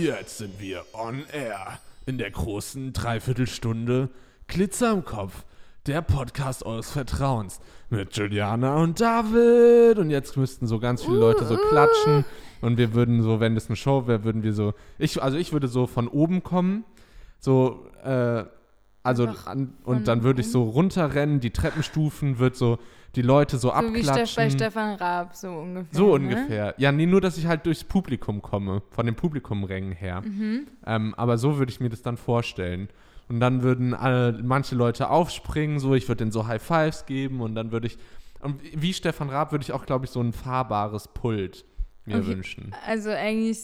Jetzt sind wir on air. In der großen Dreiviertelstunde Glitzer im Kopf. Der Podcast eures Vertrauens. Mit Juliana und David. Und jetzt müssten so ganz viele Leute so klatschen. Und wir würden so, wenn das eine Show wäre, würden wir so. Ich, also ich würde so von oben kommen. So, äh, also an, und dann würde ich so runterrennen, die Treppenstufen, wird so die Leute so, So wie Steff, abklatschen. bei Stefan Raab, so ungefähr. So ne? ungefähr. Ja, nee, nur, dass ich halt durchs Publikum komme, von den Publikumrängen her. Mhm. Ähm, aber so würde ich mir das dann vorstellen. Und dann würden alle, manche Leute aufspringen, so, ich würde denen so High Fives geben und dann würde ich, und wie Stefan Raab würde ich auch, glaube ich, so ein fahrbares Pult mir Okay. wünschen. Also eigentlich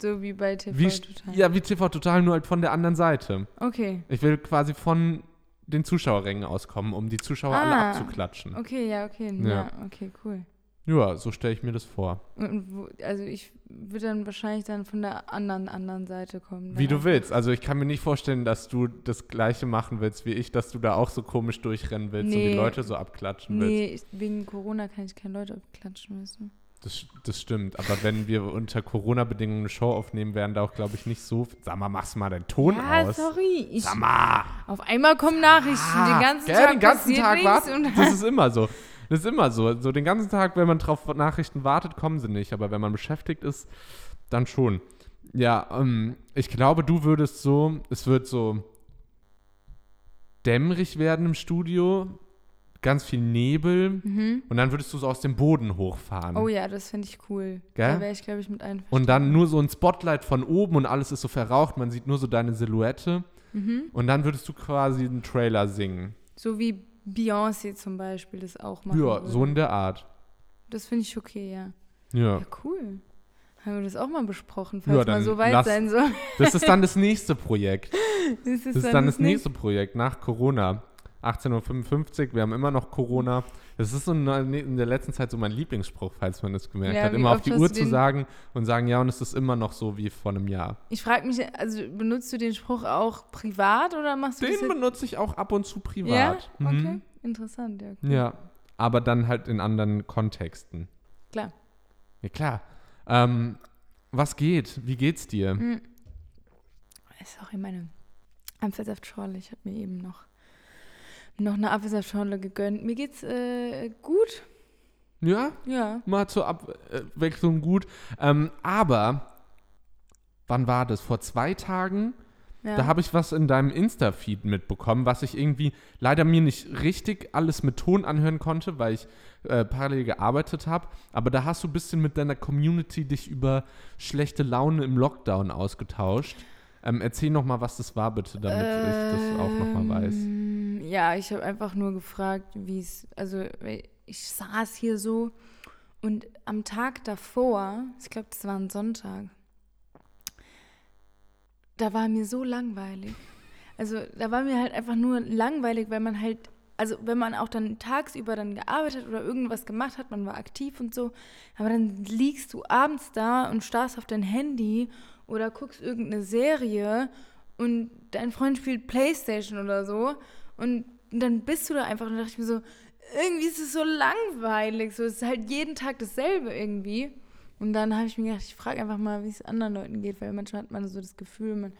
so wie bei TV Wie, Total. ja, wie TV Total, nur halt von der anderen Seite. Okay, Ich will quasi von den Zuschauerrängen auskommen, um die Zuschauer alle Ah. abzuklatschen. okay, ja, okay. Ja. Ja, okay, cool. Ja, so stelle ich mir das vor. Und wo, also ich würde dann wahrscheinlich dann von der anderen, anderen Seite kommen. Wie dann du willst. Also ich kann mir nicht vorstellen, dass du das gleiche machen willst wie ich, dass du da auch so komisch durchrennen willst und die Nee. Leute so abklatschen willst. Nee, wegen Corona kann ich keine Leute abklatschen, du. Das, das stimmt. Aber wenn wir unter Corona-Bedingungen eine Show aufnehmen, wären da auch, glaube ich, nicht so. Sag mal, machst mal deinen Ton ja, aus. sorry. Ich, Sag mal. auf einmal kommen Nachrichten, den ganzen Gell, Tag den ganzen Tag warten. Das ist immer so. Das ist immer so. So den ganzen Tag, wenn man drauf Nachrichten wartet, kommen sie nicht. Aber wenn man beschäftigt ist, dann schon. Ja, ähm, ich glaube, du würdest so, es wird so dämmerig werden im Studio, ganz viel Nebel und dann würdest du so aus dem Boden hochfahren. Mhm. Oh ja, das finde ich cool. Gell? Da wäre ich, glaube ich, mit einverstanden. Und dann nur so ein Spotlight von oben und alles ist so verraucht, man sieht nur so deine Silhouette. Mhm. Und dann würdest du quasi einen Trailer singen. So wie Beyoncé zum Beispiel das auch machen Ja, würde. so in der Art. Das finde ich okay, ja. Ja. Ja, cool. Haben wir das auch mal besprochen, falls Ja, dann mal so weit lass- sein soll. Das ist dann das nächste Projekt. Das ist, Das ist dann das nächste Projekt nach Corona. 18.55 Uhr, wir haben immer noch Corona. Das ist so in der- letzten Zeit so mein Lieblingsspruch, falls man das gemerkt Ja, hat. Immer auf die Uhr zu sagen und sagen, ja, und es ist immer noch so wie vor einem Jahr. Ich frage mich, also benutzt du den Spruch auch privat oder machst du Den benutze ich auch ab und zu Ja? privat. Okay, Mhm. interessant, ja. Cool. Ja, aber dann halt in anderen Kontexten. Klar. Ja, klar. Ähm, was geht? Wie geht's dir? Mhm. Sorry, meine Apfelsaftschorle. Ich habe mir eben noch, noch eine Apfelsaftschorle gegönnt. Mir geht's äh, gut. Ja, Ja. mal zur Abwechslung gut. Ähm, aber, wann war das? Vor zwei Tagen? ja. Da habe ich was in deinem Insta-Feed mitbekommen, was ich irgendwie leider mir nicht richtig alles mit Ton anhören konnte, weil ich äh, parallel gearbeitet habe. Aber da hast du ein bisschen mit deiner Community dich über schlechte Laune im Lockdown ausgetauscht. Ähm, erzähl noch mal, was das war, bitte, damit ich das auch noch mal weiß. Ähm, Ja, ich habe einfach nur gefragt, wie es, also ich saß hier so und am Tag davor, ich glaube, das war ein Sonntag, da war mir so langweilig. Also da war mir halt einfach nur langweilig, weil man halt, also wenn man auch dann tagsüber dann gearbeitet oder irgendwas gemacht hat, man war aktiv und so, aber dann liegst du abends da und starrst auf dein Handy oder guckst irgendeine Serie und dein Freund spielt Playstation oder so und dann bist du da einfach und da dachte ich mir so, irgendwie ist es so langweilig, so es ist halt jeden Tag dasselbe irgendwie. Und dann habe ich mir gedacht, ich frage einfach mal, wie es anderen Leuten geht, weil manchmal hat man so das Gefühl, man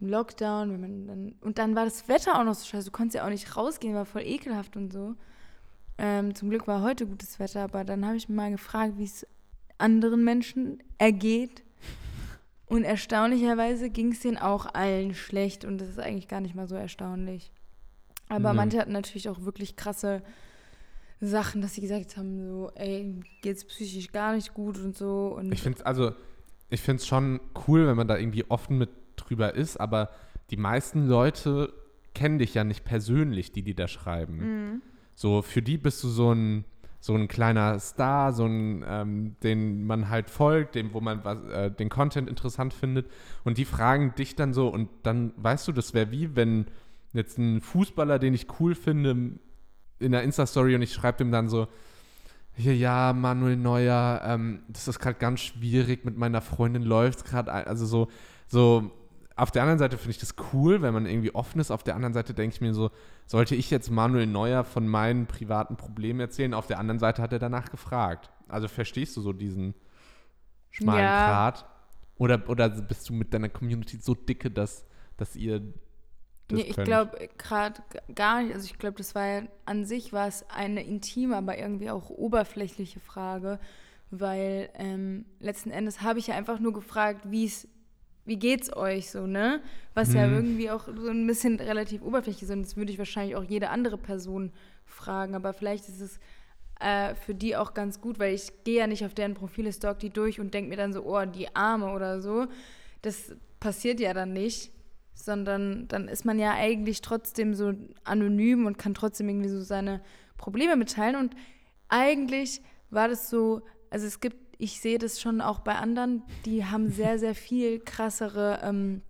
im Lockdown, wenn man dann und dann war das Wetter auch noch so scheiße, du konntest ja auch nicht rausgehen, war voll ekelhaft und so. Ähm, zum Glück war heute gutes Wetter, aber dann habe ich mal gefragt, wie es anderen Menschen ergeht. Und erstaunlicherweise ging es denen auch allen schlecht und das ist eigentlich gar nicht mal so erstaunlich. Aber Mhm. manche hatten natürlich auch wirklich krasse Sachen, dass sie gesagt haben, so, ey, geht's psychisch gar nicht gut und so. Und Ich finde es also, ich finde es schon cool, wenn man da irgendwie offen mit drüber ist, aber die meisten Leute kennen dich ja nicht persönlich, die die da schreiben. Mhm. So, für die bist du so ein, so ein kleiner Star, so ein, ähm, den man halt folgt, dem, wo man was, äh, den Content interessant findet. Und die fragen dich dann so, und dann weißt du, das wäre wie, wenn jetzt ein Fußballer, den ich cool finde, in der Insta-Story und ich schreibe dem dann so, hier, ja, Manuel Neuer, ähm, das ist gerade ganz schwierig, mit meiner Freundin läuft gerade, also so, so, auf der anderen Seite finde ich das cool, wenn man irgendwie offen ist, auf der anderen Seite denke ich mir so, sollte ich jetzt Manuel Neuer von meinen privaten Problemen erzählen, auf der anderen Seite hat er danach gefragt. Also verstehst du so diesen schmalen Ja. Grat? Oder, oder bist du mit deiner Community so dicke, dass, dass ihr das Nee, ich glaube gerade gar nicht. Also ich glaube, das war ja an sich war es eine intime, aber irgendwie auch oberflächliche Frage, weil ähm, letzten Endes habe ich ja einfach nur gefragt, wie es, wie geht's euch so, ne? Was ja Mhm. irgendwie auch so ein bisschen relativ oberflächlich ist und das würde ich wahrscheinlich auch jede andere Person fragen, aber vielleicht ist es äh, für die auch ganz gut, weil ich gehe ja nicht auf deren Profile, stalk die durch und denke mir dann so, oh, die Arme oder so. Das passiert ja dann nicht, sondern dann ist man ja eigentlich trotzdem so anonym und kann trotzdem irgendwie so seine Probleme mitteilen. Und eigentlich war das so, also es gibt, ich sehe das schon auch bei anderen, die haben sehr, sehr viel krassere ähm,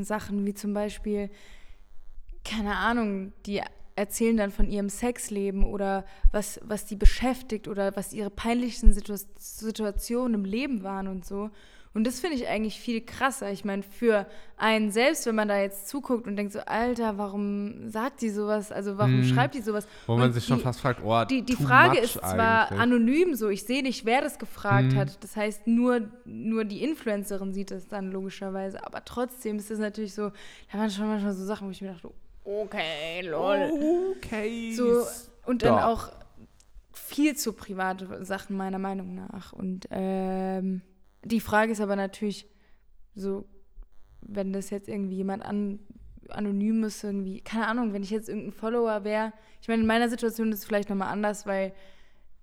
Sachen, wie zum Beispiel, keine Ahnung, die erzählen dann von ihrem Sexleben oder was, was die beschäftigt oder was ihre peinlichsten Situ Situationen im Leben waren und so. Und das finde ich eigentlich viel krasser. Ich meine, für einen selbst, wenn man da jetzt zuguckt und denkt so, Alter, warum sagt die sowas? Also warum Mhm. schreibt die sowas? Wo man Und sich schon die- fast fragt, oh, Die, die Frage ist zwar eigentlich. anonym so, ich sehe nicht, wer das gefragt Mhm. hat. Das heißt, nur, nur die Influencerin sieht es dann logischerweise. Aber trotzdem ist es natürlich so, da waren schon manchmal so Sachen, wo ich mir dachte, okay, lol. Okay. So, und dann stop. auch viel zu private Sachen meiner Meinung nach. Und ähm, die Frage ist aber natürlich so, wenn das jetzt irgendwie jemand an, anonymes irgendwie, keine Ahnung, wenn ich jetzt irgendein Follower wäre, ich meine, in meiner Situation ist es vielleicht nochmal anders, weil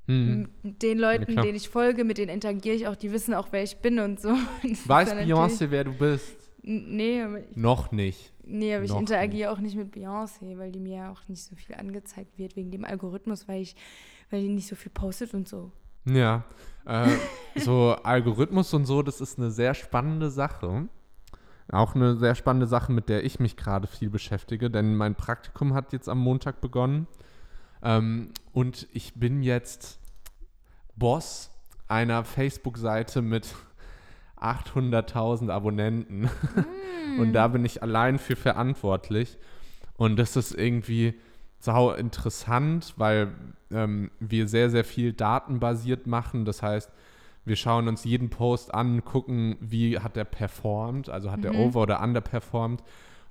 Hm. den Leuten, klar. denen ich folge, mit denen interagiere ich auch, die wissen auch, wer ich bin und so. Das ist Weiß Beyoncé, wer du bist? Nee, aber ich, Noch nicht. nee, aber ich Noch interagiere auch nicht mit Beyoncé, weil die mir ja auch nicht so viel angezeigt wird wegen dem Algorithmus, weil ich, weil die nicht so viel postet und so. Ja. Äh, so Algorithmus und so, das ist eine sehr spannende Sache. Auch eine sehr spannende Sache, mit der ich mich gerade viel beschäftige, denn mein Praktikum hat jetzt am Montag begonnen. Ähm, und ich bin jetzt Boss einer Facebook-Seite mit 800.000 Abonnenten. Und da bin ich allein für verantwortlich. Und das ist irgendwie sau interessant, weil ähm, wir sehr, sehr viel datenbasiert machen. Das heißt, wir schauen uns jeden Post an, gucken, wie hat der performt, also hat der Mhm. over- oder underperformt.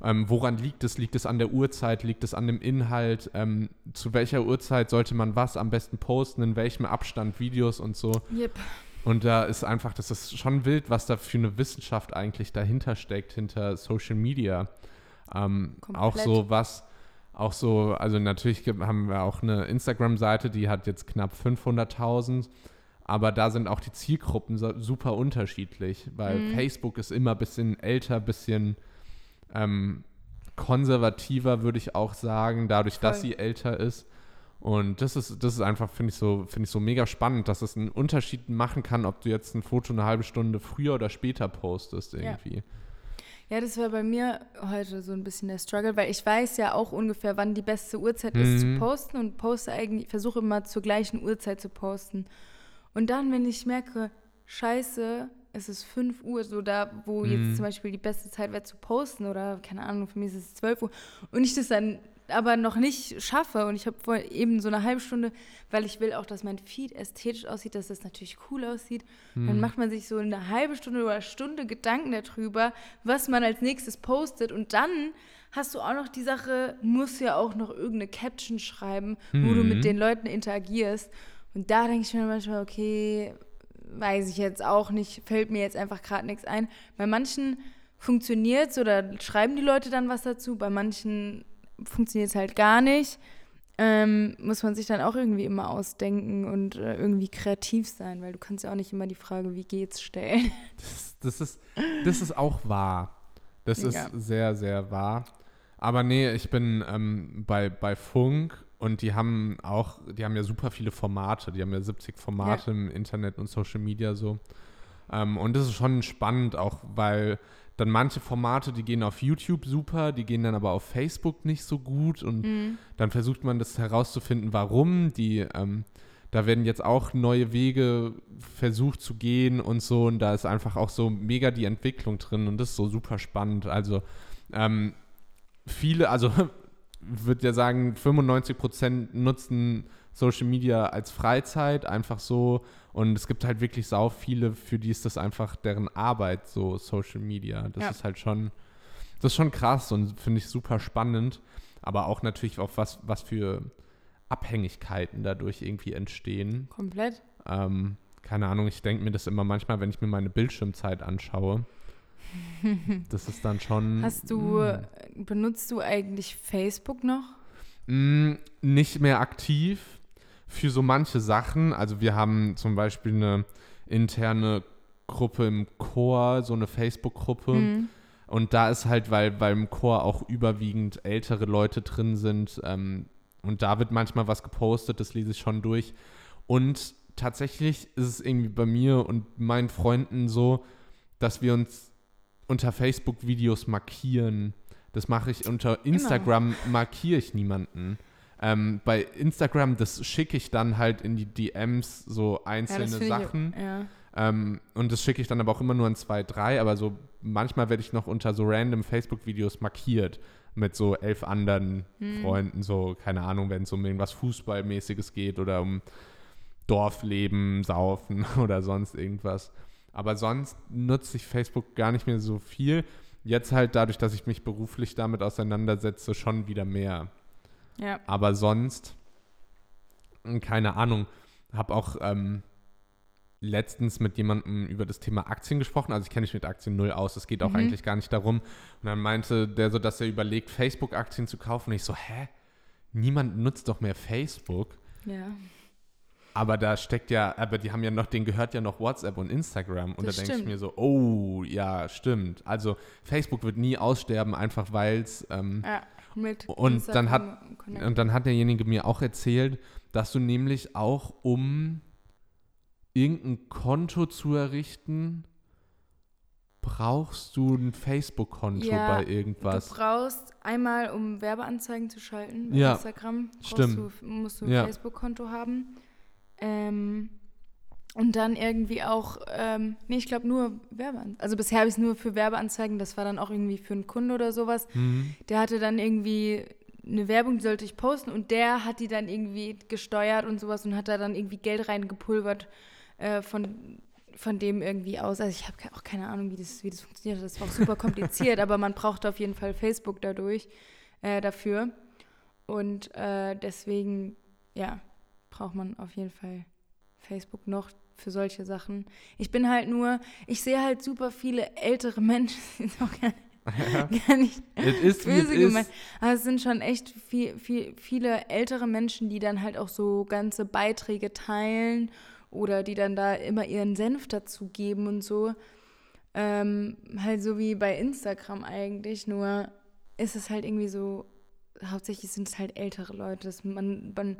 Ähm, woran liegt es? Liegt es an der Uhrzeit? Liegt es an dem Inhalt? Ähm, zu welcher Uhrzeit sollte man was am besten posten? In welchem Abstand Videos und so? Yep. Und da ist einfach, das ist schon wild, was da für eine Wissenschaft eigentlich dahinter steckt, hinter Social Media. Ähm, auch so was, auch so, also natürlich haben wir auch eine Instagram-Seite, die hat jetzt knapp 500.000, aber da sind auch die Zielgruppen so, super unterschiedlich, weil Mhm. Facebook ist immer ein bisschen älter, ein bisschen ähm, konservativer, würde ich auch sagen, dadurch, dass Voll. sie älter ist. Und das ist, das ist einfach, finde ich, so, finde ich so mega spannend, dass es einen Unterschied machen kann, ob du jetzt ein Foto eine halbe Stunde früher oder später postest irgendwie. Ja, das war bei mir heute so ein bisschen der Struggle, weil ich weiß ja auch ungefähr, wann die beste Uhrzeit ist zu Mhm. posten und poste eigentlich, versuche immer zur gleichen Uhrzeit zu posten. Und dann, wenn ich merke, scheiße, es ist 5 Uhr, so da, wo Mhm. jetzt zum Beispiel die beste Zeit wäre zu posten oder keine Ahnung, für mich ist es 12 Uhr und ich das dann aber noch nicht schaffe und ich habe vor eben so eine halbe Stunde, weil ich will auch, dass mein Feed ästhetisch aussieht, dass das natürlich cool aussieht. Mhm. Dann macht man sich so eine halbe Stunde oder Stunde Gedanken darüber, was man als nächstes postet und dann hast du auch noch die Sache, musst ja auch noch irgendeine Caption schreiben, wo du Mhm. mit den Leuten interagierst und da denke ich mir manchmal, okay, weiß ich jetzt auch nicht, fällt mir jetzt einfach gerade nichts ein. Bei manchen funktioniert es oder schreiben die Leute dann was dazu, bei manchen funktioniert es halt gar nicht. Ähm, muss man sich dann auch irgendwie immer ausdenken und äh, irgendwie kreativ sein, weil du kannst ja auch nicht immer die Frage, wie geht's stellen. Das, das, ist, das ist auch wahr. Das ist Ja. sehr, sehr wahr. Aber nee, ich bin ähm, bei, bei Funk und die haben auch, die haben ja super viele Formate. Die haben ja 70 Formate im Internet und Social Media so. Ähm, und das ist schon spannend, auch weil dann manche Formate, die gehen auf YouTube super, die gehen dann aber auf Facebook nicht so gut und Mhm. dann versucht man das herauszufinden, warum. Die, ähm, da werden jetzt auch neue Wege versucht zu gehen und so. Und da ist einfach auch so mega die Entwicklung drin und das ist so super spannend. Also ähm, viele, also würde ja sagen, 95 Prozent nutzen Social Media als Freizeit, einfach so. Und es gibt halt wirklich sau viele, für die ist das einfach deren Arbeit, so Social Media. Das Ja. ist halt schon, das ist schon krass und finde ich super spannend. Aber auch natürlich auch was, was für Abhängigkeiten dadurch irgendwie entstehen. Komplett. Ähm, keine Ahnung, ich denke mir das immer manchmal, wenn ich mir meine Bildschirmzeit anschaue. das ist dann schon. Hast du, mm. benutzt du eigentlich Facebook noch? Mm, nicht mehr aktiv für so manche Sachen. Also wir haben zum Beispiel eine interne Gruppe im Chor, so eine Facebook-Gruppe. Mhm. Und da ist halt, weil beim Chor auch überwiegend ältere Leute drin sind ähm, und da wird manchmal was gepostet, das lese ich schon durch. Und tatsächlich ist es irgendwie bei mir und meinen Freunden so, dass wir uns unter Facebook Videos markieren. Das mache ich unter Instagram, markiere ich niemanden. Ähm, bei Instagram, das schicke ich dann halt in die DMs so Ja, einzelne finde Sachen. ich. Ja. Ähm, und das schicke ich dann aber auch immer nur an zwei, drei, aber so manchmal werde ich noch unter so random Facebook-Videos markiert mit so elf anderen Hm. Freunden, so, keine Ahnung, wenn es um irgendwas Fußballmäßiges geht oder um Dorfleben, Saufen oder sonst irgendwas. Aber sonst nutze ich Facebook gar nicht mehr so viel. Jetzt halt dadurch, dass ich mich beruflich damit auseinandersetze, schon wieder mehr. Ja. Aber sonst, mh, keine Ahnung, habe auch ähm, letztens mit jemandem über das Thema Aktien gesprochen. Also ich kenne mich mit Aktien null aus, es geht auch Mhm. eigentlich gar nicht darum. Und dann meinte der so, dass er überlegt, Facebook-Aktien zu kaufen. Und ich so, hä? Niemand nutzt doch mehr Facebook. Ja. Aber da steckt ja, aber die haben ja noch, denen gehört ja noch WhatsApp und Instagram. Und Das da denke ich mir so, oh, ja, stimmt. Also Facebook wird nie aussterben, einfach weil es ähm, ja. Mit Und dann hat- Connect. Und dann hat derjenige mir auch erzählt, dass du nämlich auch, um irgendein Konto zu errichten, brauchst du ein Facebook-Konto Ja, bei Du irgendwas. brauchst einmal, um Werbeanzeigen zu schalten bei Ja, Instagram, brauchst stimmt. Du, musst du ein Ja. Facebook-Konto haben. Ähm, und dann irgendwie auch, ähm, nee, ich glaube nur Werbeanzeigen. Also bisher habe ich es nur für Werbeanzeigen, das war dann auch irgendwie für einen Kunden oder sowas. Mhm. Der hatte dann irgendwie eine Werbung, die sollte ich posten und der hat die dann irgendwie gesteuert und sowas und hat da dann irgendwie Geld reingepulvert äh, von, von dem irgendwie aus. Also ich habe auch keine Ahnung, wie das, wie das funktioniert. Das war auch super kompliziert, aber man brauchte auf jeden Fall Facebook dadurch, äh, dafür. Und äh, deswegen, ja, braucht man auf jeden Fall Facebook noch für solche Sachen. Ich bin halt nur, ich sehe halt super viele ältere Menschen, die sind auch gar gar nicht böse gemeint. Aber es sind schon echt viel, viel, viele ältere Menschen, die dann halt auch so ganze Beiträge teilen oder die dann da immer ihren Senf dazu geben und so. Ähm, halt so wie bei Instagram eigentlich, nur ist es halt irgendwie so, hauptsächlich sind es halt ältere Leute. Das man, man,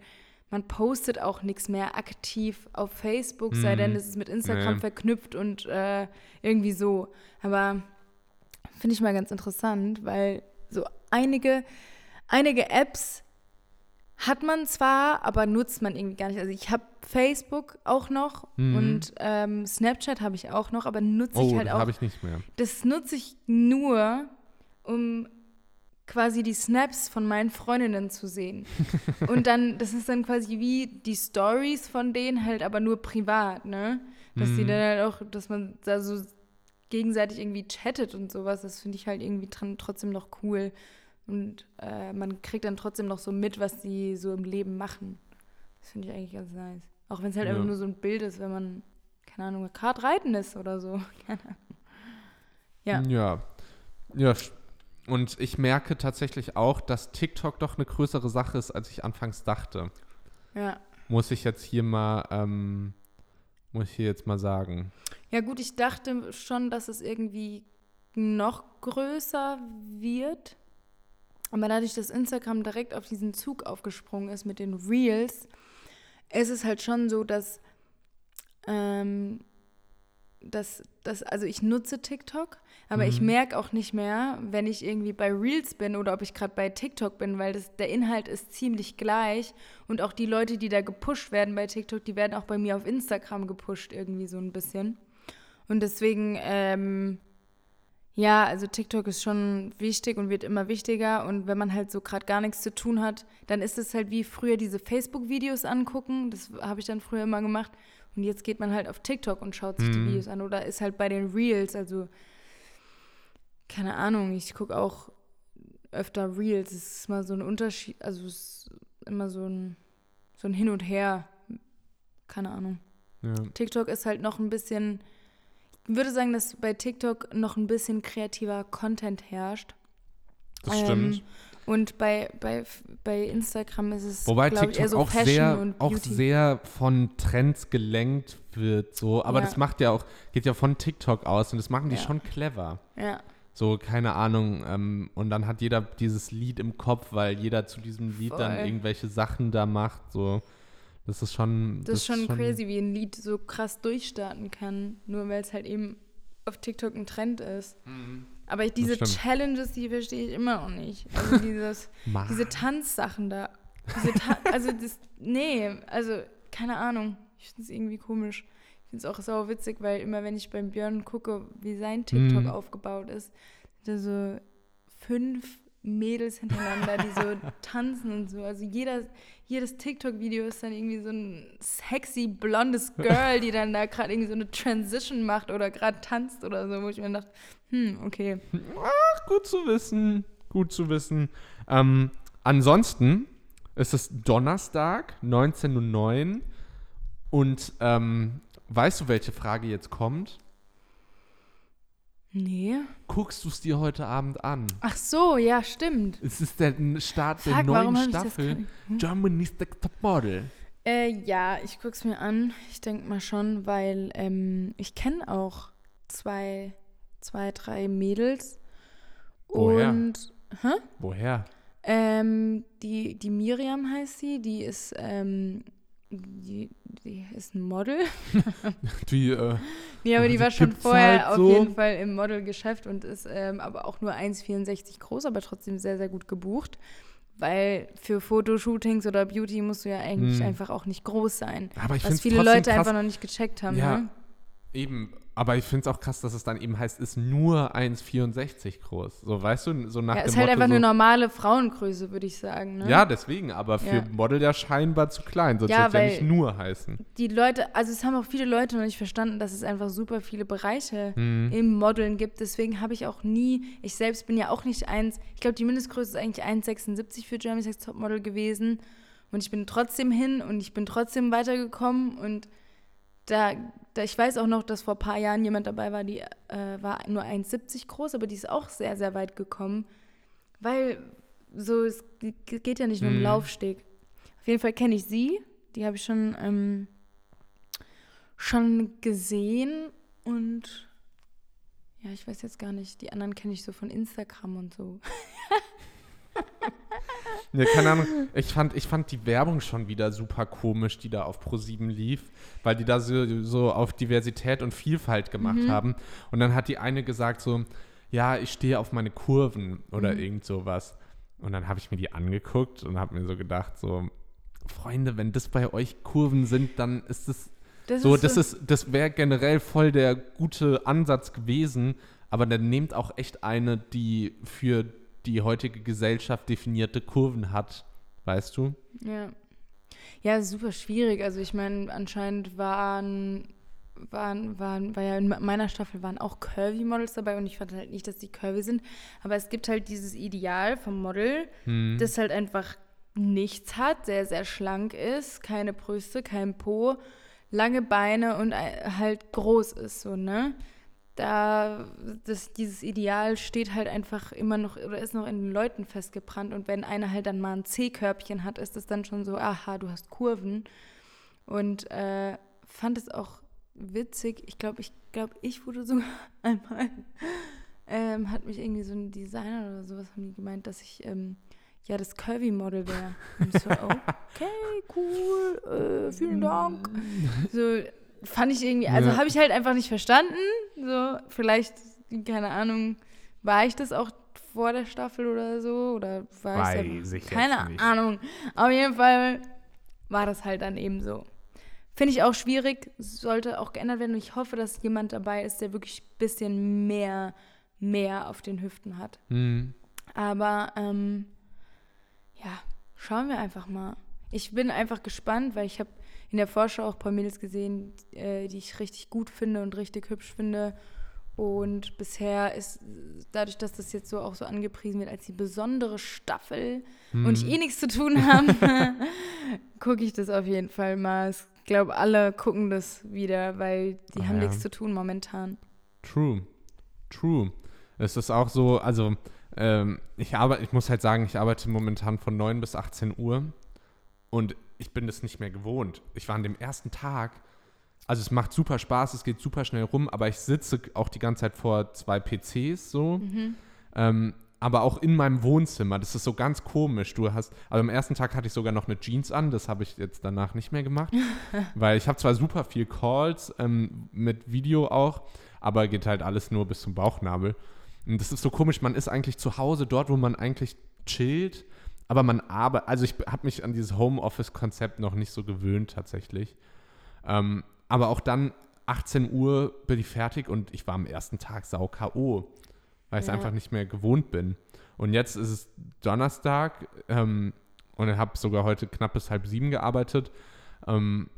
man postet auch nichts mehr aktiv auf Facebook, sei Mhm. denn es ist mit Instagram Nee. verknüpft und äh, irgendwie so. Aber finde ich mal ganz interessant, weil so einige, einige Apps hat man zwar, aber nutzt man irgendwie gar nicht. Also ich habe Facebook auch noch Mhm. und ähm, Snapchat habe ich auch noch, aber nutze Oh, ich halt auch. habe ich nicht mehr. Das nutze ich nur, um quasi die Snaps von meinen Freundinnen zu sehen. und dann, das ist dann quasi wie die Stories von denen, halt aber nur privat, ne? Dass die Mhm. dann halt auch, dass man da so gegenseitig irgendwie chattet und sowas, das finde ich halt irgendwie trotzdem noch cool. Und äh, man kriegt dann trotzdem noch so mit, was die so im Leben machen. Das finde ich eigentlich ganz nice. Auch wenn es halt Ja. einfach nur so ein Bild ist, wenn man, keine Ahnung, gerade reiten ist oder so. Keine Ahnung. Ja. Ja. Ja. Und ich merke tatsächlich auch, dass TikTok doch eine größere Sache ist, als ich anfangs dachte. Ja. Muss ich jetzt hier mal, ähm, muss ich hier jetzt mal sagen. Ja, gut, ich dachte schon, dass es irgendwie noch größer wird. Aber dadurch, dass Instagram direkt auf diesen Zug aufgesprungen ist mit den Reels, ist es halt schon so, dass, ähm, dass, dass also ich nutze TikTok, aber ich Mhm. merke auch nicht mehr, wenn ich irgendwie bei Reels bin oder ob ich gerade bei TikTok bin, weil das, der Inhalt ist ziemlich gleich und auch die Leute, die da gepusht werden bei TikTok, die werden auch bei mir auf Instagram gepusht irgendwie so ein bisschen. Und deswegen, ähm, Ja, also TikTok ist schon wichtig und wird immer wichtiger. Und wenn man halt so gerade gar nichts zu tun hat, dann ist es halt wie früher diese Facebook-Videos angucken. Das habe ich dann früher immer gemacht. Und jetzt geht man halt auf TikTok und schaut sich die Mhm. Videos an. Oder ist halt bei den Reels. Also, keine Ahnung, ich gucke auch öfter Reels. Es ist mal so ein Unterschied. Also, es ist immer so ein, so ein Hin und Her. Keine Ahnung. Ja. TikTok ist halt noch ein bisschen, ich würde sagen, dass bei TikTok noch ein bisschen kreativer Content herrscht. Das Ähm, stimmt. Und bei, bei, bei Instagram ist es, Wobei glaub ich, TikTok eher so auch Fashion sehr, auch sehr von Trends gelenkt wird, so. Aber Ja. das macht ja auch, geht ja von TikTok aus und das machen die Ja. schon clever. Ja, So, keine Ahnung. Ähm, und dann hat jeder dieses Lied im Kopf, weil jeder zu diesem Lied dann Voll. irgendwelche Sachen da macht. So, das ist schon. das, ist schon crazy, wie ein Lied so krass durchstarten kann, nur weil es halt eben auf TikTok ein Trend ist. Aber ich, diese Mhm. Challenges, die verstehe ich immer noch nicht. Also dieses, diese Tanzsachen da. Diese Ta also das, nee, also keine Ahnung. Ich finde es irgendwie komisch. Finde es auch sau witzig, weil immer wenn ich beim Björn gucke, wie sein TikTok Mhm. aufgebaut ist, sind da so fünf Mädels hintereinander, die so tanzen und so. Also jeder, jedes TikTok-Video ist dann irgendwie so ein sexy, blondes Girl, die dann da gerade irgendwie so eine Transition macht oder gerade tanzt oder so, wo ich mir dachte, hm, okay. Ach, gut zu wissen. Gut zu wissen. Ähm, ansonsten ist es Donnerstag, 19.09 Uhr. Und ähm, weißt du, welche Frage jetzt kommt? Nee. Guckst du es dir heute Abend an? Ach so, ja, stimmt. Es ist der Start der Fuck, neuen Staffel Hm? Germany's Next Top Model. Äh, ja, ich guck's mir an. Ich denke mal schon, weil ähm, ich kenne auch zwei, zwei, drei Mädels. Woher? Und hä? Woher? Ähm, die, die Miriam heißt sie, die ist, ähm, die, die ist ein Model. Die, äh, Nee, aber die war schon vorher halt auf so. jeden Fall im Modelgeschäft und ist ähm, aber auch nur 1,64 groß, aber trotzdem sehr, sehr gut gebucht. Weil für Fotoshootings oder Beauty musst du ja eigentlich Hm. einfach auch nicht groß sein. aber ich Was viele Leute krass, einfach noch nicht gecheckt haben. Ja. Ne? Eben, aber ich finde es auch krass, dass es dann eben heißt, ist nur 1,64 groß. So, weißt du, so nach Ja, dem ist halt Motto einfach so, eine normale Frauengröße, würde ich sagen. Ne? Ja, deswegen, aber für Ja. Model ja scheinbar zu klein, sonst Ja, wird ja nicht nur heißen. Die Leute, also es haben auch viele Leute noch nicht verstanden, dass es einfach super viele Bereiche Mhm. im Modeln gibt. Deswegen habe ich auch nie, ich selbst bin ja auch nicht eins, ich glaube, die Mindestgröße ist eigentlich 1,76 für Germany's Next Topmodel gewesen. Und ich bin trotzdem hin und ich bin trotzdem weitergekommen. Und da, da ich weiß auch noch, dass vor ein paar Jahren jemand dabei war, die äh, war nur 1,70 groß, aber die ist auch sehr, sehr weit gekommen. Weil so, es ge- geht ja nicht nur um Mhm. Laufsteg. Auf jeden Fall kenne ich sie. Die habe ich schon, ähm, schon gesehen und ja, ich weiß jetzt gar nicht. Die anderen kenne ich so von Instagram und so. Ja, keine Ahnung. Ich fand, ich fand die Werbung schon wieder super komisch, die da auf Pro7 lief, weil die da so, so auf Diversität und Vielfalt gemacht Mhm. haben. Und dann hat die eine gesagt so, ja, ich stehe auf meine Kurven oder Mhm. irgend sowas. Und dann habe ich mir die angeguckt und habe mir so gedacht, so, Freunde, wenn das bei euch Kurven sind, dann ist es Das so, ist das ist, das wäre generell voll der gute Ansatz gewesen, aber dann nehmt auch echt eine, die für die heutige Gesellschaft definierte Kurven hat, weißt du? Ja. Ja, super schwierig. Also ich meine, anscheinend waren, waren, waren, war ja in meiner Staffel waren auch Curvy-Models dabei und ich fand halt nicht, dass die curvy sind. Aber es gibt halt dieses Ideal vom Model, Hm. das halt einfach nichts hat, sehr, sehr schlank ist, keine Brüste, kein Po, lange Beine und äh, halt groß ist, so, ne? Da, das, dieses Ideal steht halt einfach immer noch oder ist noch in den Leuten festgebrannt und wenn einer halt dann mal ein C-Körbchen hat, ist es dann schon so, aha, du hast Kurven. Und äh, fand es auch witzig. Ich glaube, ich glaube, ich wurde sogar einmal, ähm, hat mich irgendwie so ein Designer oder sowas haben die gemeint, dass ich ähm, ja das Curvy-Model wäre. Und ich so, okay, cool, äh, vielen Dank. So fand ich irgendwie, also Ja. habe ich halt einfach nicht verstanden. So, vielleicht, keine Ahnung, war ich das auch vor der Staffel oder so? Oder war ich Weiß ich jetzt Keine nicht. Ahnung. Auf jeden Fall war das halt dann eben so. Finde ich auch schwierig, sollte auch geändert werden. Und ich hoffe, dass jemand dabei ist, der wirklich ein bisschen mehr mehr auf den Hüften hat. Mhm. Aber ähm, ja, schauen wir einfach mal. Ich bin einfach gespannt, weil ich habe in der Vorschau auch ein paar Mädels gesehen, äh, die ich richtig gut finde und richtig hübsch finde. Und bisher ist, dadurch, dass das jetzt so auch so angepriesen wird als die besondere Staffel Mhm. und ich eh nichts zu tun habe, gucke ich das auf jeden Fall mal. Ich glaube, alle gucken das wieder, weil die Ah, haben ja. nichts zu tun momentan. True. True. Es ist auch so, also ähm, ich arbeite, ich muss halt sagen, ich arbeite momentan von 9 bis 18 Uhr und ich bin das nicht mehr gewohnt. Ich war an dem ersten Tag, also es macht super Spaß, es geht super schnell rum, aber ich sitze auch die ganze Zeit vor zwei PCs so. Ähm, aber auch in meinem Wohnzimmer, das ist so ganz komisch. Du hast, also am ersten Tag hatte ich sogar noch eine Jeans an, das habe ich jetzt danach nicht mehr gemacht, weil ich habe zwar super viel Calls ähm, mit Video auch, aber geht halt alles nur bis zum Bauchnabel. Und das ist so komisch, man ist eigentlich zu Hause dort, wo man eigentlich chillt, aber man arbeitet, also ich habe mich an dieses Homeoffice-Konzept noch nicht so gewöhnt tatsächlich. Ähm, aber auch dann 18 Uhr bin ich fertig und ich war am ersten Tag sau K.O., weil ich es Ja. einfach nicht mehr gewohnt bin. Und jetzt ist es Donnerstag ähm, und ich habe sogar heute knapp bis halb sieben gearbeitet. Ähm,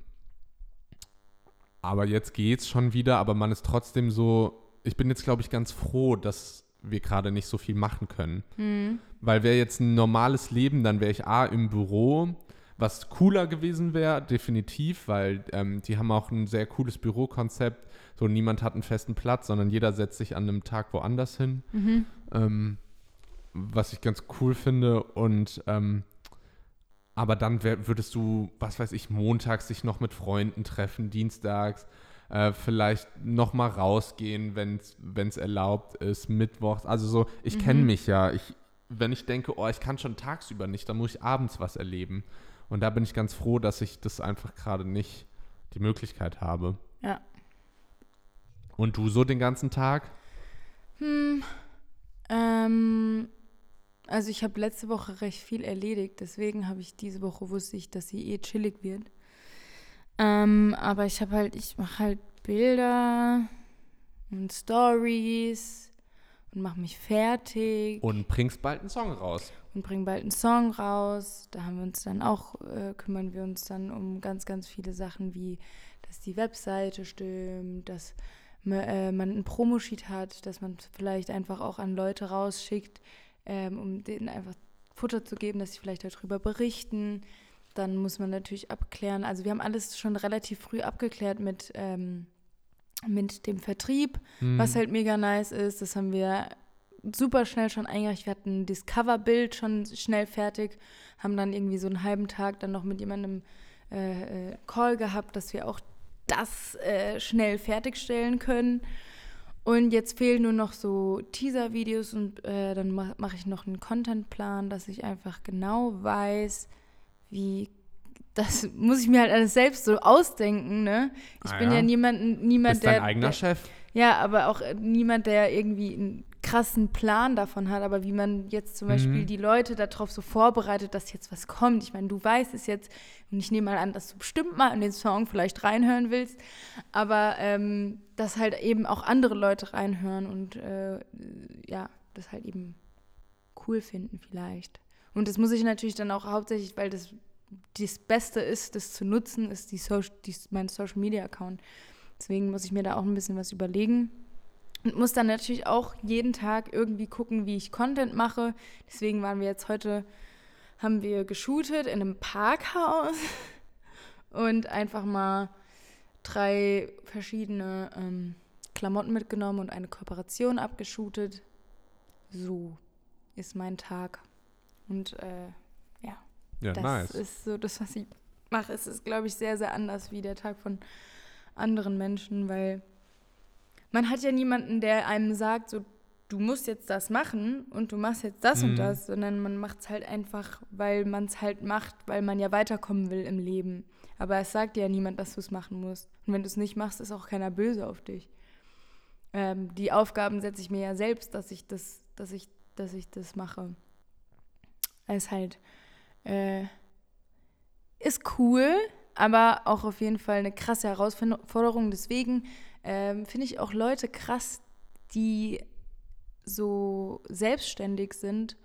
aber jetzt geht's schon wieder, aber man ist trotzdem so, ich bin jetzt, glaube ich, ganz froh, dass wir gerade nicht so viel machen können. Mhm. Weil wäre jetzt ein normales Leben, dann wäre ich A im Büro, was cooler gewesen wäre, definitiv, weil ähm, die haben auch ein sehr cooles Bürokonzept. So niemand hat einen festen Platz, sondern jeder setzt sich an einem Tag woanders hin. Mhm. Ähm, was ich ganz cool finde. Und ähm, aber dann wär, würdest du, was weiß ich, montags sich noch mit Freunden treffen, dienstags, äh, vielleicht noch mal rausgehen, wenn es erlaubt ist, mittwochs. Also so, ich kenne Mhm. mich ja. Ich, wenn ich denke, oh, ich kann schon tagsüber nicht, dann muss ich abends was erleben. Und da bin ich ganz froh, dass ich das einfach gerade nicht die Möglichkeit habe. Ja. Und du so den ganzen Tag? Hm, ähm, also ich habe letzte Woche recht viel erledigt, deswegen habe ich diese Woche wusste ich, dass sie eh chillig wird. Ähm, aber ich habe halt, ich mache halt Bilder und Stories und mache mich fertig Und bringst bald einen Song raus. und bringe bald einen Song raus. Da haben wir uns dann auch, äh, kümmern wir uns dann um ganz, ganz viele Sachen wie, dass die Webseite stimmt, dass äh, man ein Promosheet hat, dass man vielleicht einfach auch an Leute rausschickt, ähm, um denen einfach Futter zu geben, dass sie vielleicht darüber berichten. Dann muss man natürlich abklären. Also wir haben alles schon relativ früh abgeklärt mit, ähm, mit dem Vertrieb. Hm. Was halt mega nice ist, das haben wir super schnell schon eingereicht. Wir hatten das Coverbild schon schnell fertig, haben dann irgendwie so einen halben Tag dann noch mit jemandem äh, äh, Call gehabt, dass wir auch das äh, schnell fertigstellen können. Und jetzt fehlen nur noch so Teaser-Videos und äh, dann mache mach ich noch einen Contentplan, dass ich einfach genau weiß, wie. Das muss ich mir halt alles selbst so ausdenken, ne? Ich Ah bin ja. ja niemand, niemand Bist dein der. eigener der, Chef? ja, aber auch äh, niemand, der irgendwie einen krassen Plan davon hat, aber wie man jetzt zum Beispiel Mhm. die Leute darauf so vorbereitet, dass jetzt was kommt. Ich meine, du weißt es jetzt und ich nehme mal an, dass du bestimmt mal in den Song vielleicht reinhören willst, aber ähm, dass halt eben auch andere Leute reinhören und äh, ja, das halt eben cool finden vielleicht. Und das muss ich natürlich dann auch hauptsächlich, weil das das Beste ist, das zu nutzen, ist die Social, die, mein Social Media Account. Deswegen muss ich mir da auch ein bisschen was überlegen. Und muss dann natürlich auch jeden Tag irgendwie gucken, wie ich Content mache. Deswegen waren wir jetzt heute, haben wir geshootet in einem Parkhaus und einfach mal drei verschiedene ähm, Klamotten mitgenommen und eine Kooperation abgeshootet. So ist mein Tag. Und äh, ja, Ja, das nice. ist so das, was ich mache. Es ist, glaube ich, sehr, sehr anders wie der Tag von anderen Menschen, weil man hat ja niemanden, der einem sagt, so, du musst jetzt das machen und du machst jetzt das Mhm. und das, sondern man macht es halt einfach, weil man es halt macht, weil man ja weiterkommen will im Leben. Aber es sagt dir ja niemand, dass du es machen musst. Und wenn du es nicht machst, ist auch keiner böse auf dich. Ähm, die Aufgaben setze ich mir ja selbst, dass ich das, dass ich, dass ich das mache. Es ist halt, äh, ist cool, aber auch auf jeden Fall eine krasse Herausforderung. Deswegen ähm, finde ich auch Leute krass, die so selbstständig sind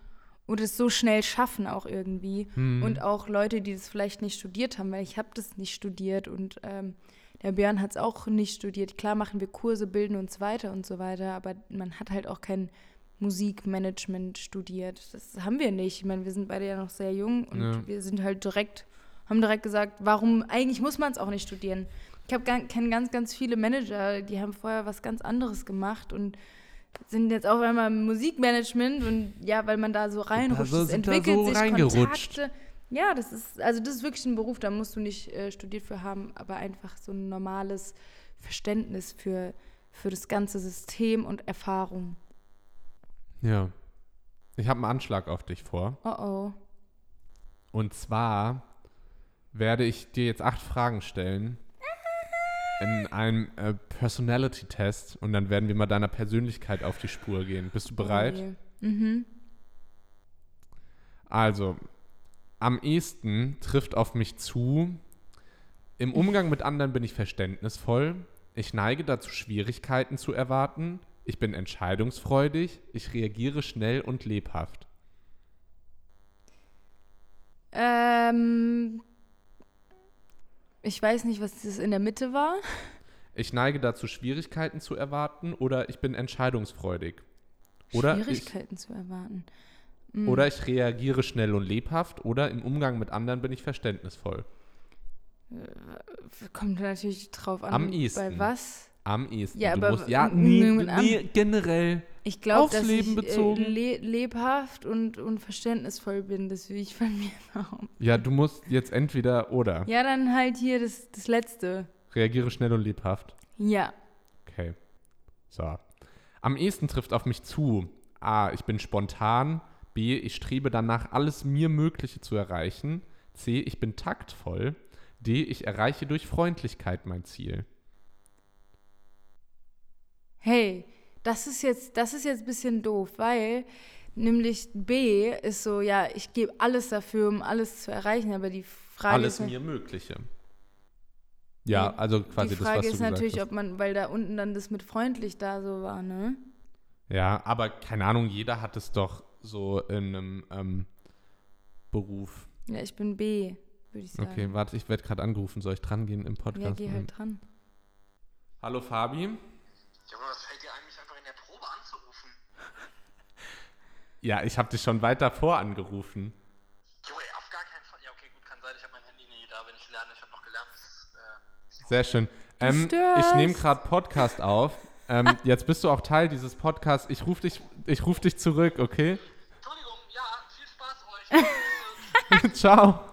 und es so schnell schaffen auch irgendwie. Hm. Und auch Leute, die das vielleicht nicht studiert haben, weil ich habe das nicht studiert und ähm, der Björn hat es auch nicht studiert. Klar machen wir Kurse, bilden uns weiter und so weiter, aber man hat halt auch kein Musikmanagement studiert. Das haben wir nicht. Ich meine, wir sind beide ja noch sehr jung und Ja. wir sind halt direkt, haben direkt gesagt, warum, eigentlich muss man es auch nicht studieren. Ich habe kenne ganz, ganz viele Manager, die haben vorher was ganz anderes gemacht und sind jetzt auf einmal im Musikmanagement und ja, weil man da so reinrutscht, so- es sind da entwickelt so sich. Kontakte. Ja, das ist, also das ist wirklich ein Beruf, da musst du nicht äh, studiert für haben, aber einfach so ein normales Verständnis für, für das ganze System und Erfahrung. Ja. Ich habe einen Anschlag auf dich vor. Oh oh. Und zwar werde ich dir jetzt acht Fragen stellen in einem äh, Personality-Test und dann werden wir mal deiner Persönlichkeit auf die Spur gehen. Bist du bereit? Oh je. Mhm. Also, am ehesten trifft auf mich zu, im Umgang mit anderen bin ich verständnisvoll, ich neige dazu, Schwierigkeiten zu erwarten, ich bin entscheidungsfreudig, ich reagiere schnell und lebhaft. Ähm, ich weiß nicht, was das in der Mitte war. Ich neige dazu, Schwierigkeiten zu erwarten oder ich bin entscheidungsfreudig. Oder ich, Schwierigkeiten zu erwarten. oder ich reagiere schnell und lebhaft oder im Umgang mit anderen bin ich verständnisvoll. Kommt natürlich drauf an, Am ehesten. bei was. Am ehesten. Ja, du aber musst, ja, am- nee, generell. Ich glaube, Aufs dass Leben ich bezogen? Äh, le lebhaft und, und verständnisvoll bin, das will ich von mir behaupten. Ja, du musst jetzt entweder oder. Ja, dann halt hier das, das Letzte. Reagiere schnell und lebhaft. Ja. Okay. So. Am ehesten trifft auf mich zu. A. Ich bin spontan. B. Ich strebe danach, alles mir Mögliche zu erreichen. C. Ich bin taktvoll. D. Ich erreiche durch Freundlichkeit mein Ziel. Hey, das ist jetzt, das ist jetzt ein bisschen doof, weil nämlich B ist so, ja, ich gebe alles dafür, um alles zu erreichen, aber die Frage alles ist, mir Mögliche. Ja, also quasi die das, Frage was du ist gesagt natürlich, hast. ob man, weil da unten dann das mit freundlich da so war, ne? Ja, aber keine Ahnung, jeder hat es doch so in einem ähm, Beruf. Ja, ich bin B, würde ich sagen. Okay, warte, ich werde gerade angerufen. Soll ich dran gehen im ja, Podcast? geh halt dran. Hallo Fabi. Junge, was fällt dir eigentlich einfach in der Probe anzurufen? Ja, ich habe dich schon weit davor angerufen. Junge, auf gar keinen Fall. Ja, okay, gut, kann sein, ich habe mein Handy nie da, wenn ich lerne. Ich habe noch gelernt, äh, Sehr schön. Ähm, ich nehme gerade Podcast auf. Ähm, jetzt bist du auch Teil dieses Podcasts. Ich rufe dich, ich ruf dich zurück, okay? Entschuldigung, ja, viel Spaß euch. Ciao.